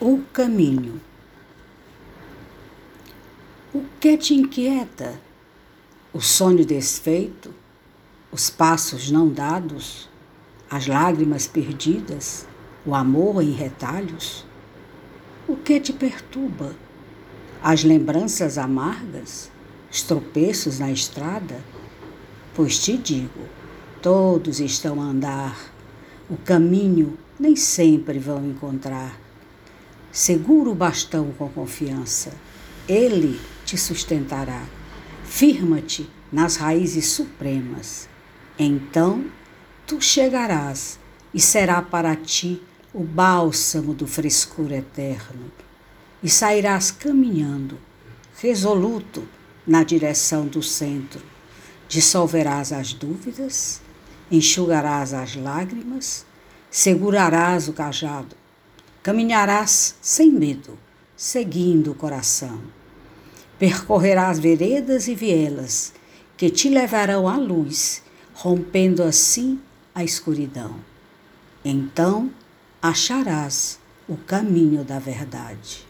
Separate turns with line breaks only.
O caminho. O que te inquieta? O sonho desfeito? Os passos não dados? As lágrimas perdidas? O amor em retalhos? O que te perturba? As lembranças amargas? Os tropeços na estrada? Pois te digo, todos estão a andar, o caminho nem sempre vão encontrar Segura o bastão com confiança. Ele te sustentará. Firma-te nas raízes supremas. Então tu chegarás e será para ti o bálsamo do frescor eterno. E sairás caminhando, resoluto, na direção do centro. Dissolverás as dúvidas, enxugarás as lágrimas, segurarás o cajado Caminharás sem medo, seguindo o coração. Percorrerás veredas e vielas que te levarão à luz, rompendo assim a escuridão. Então acharás o caminho da verdade.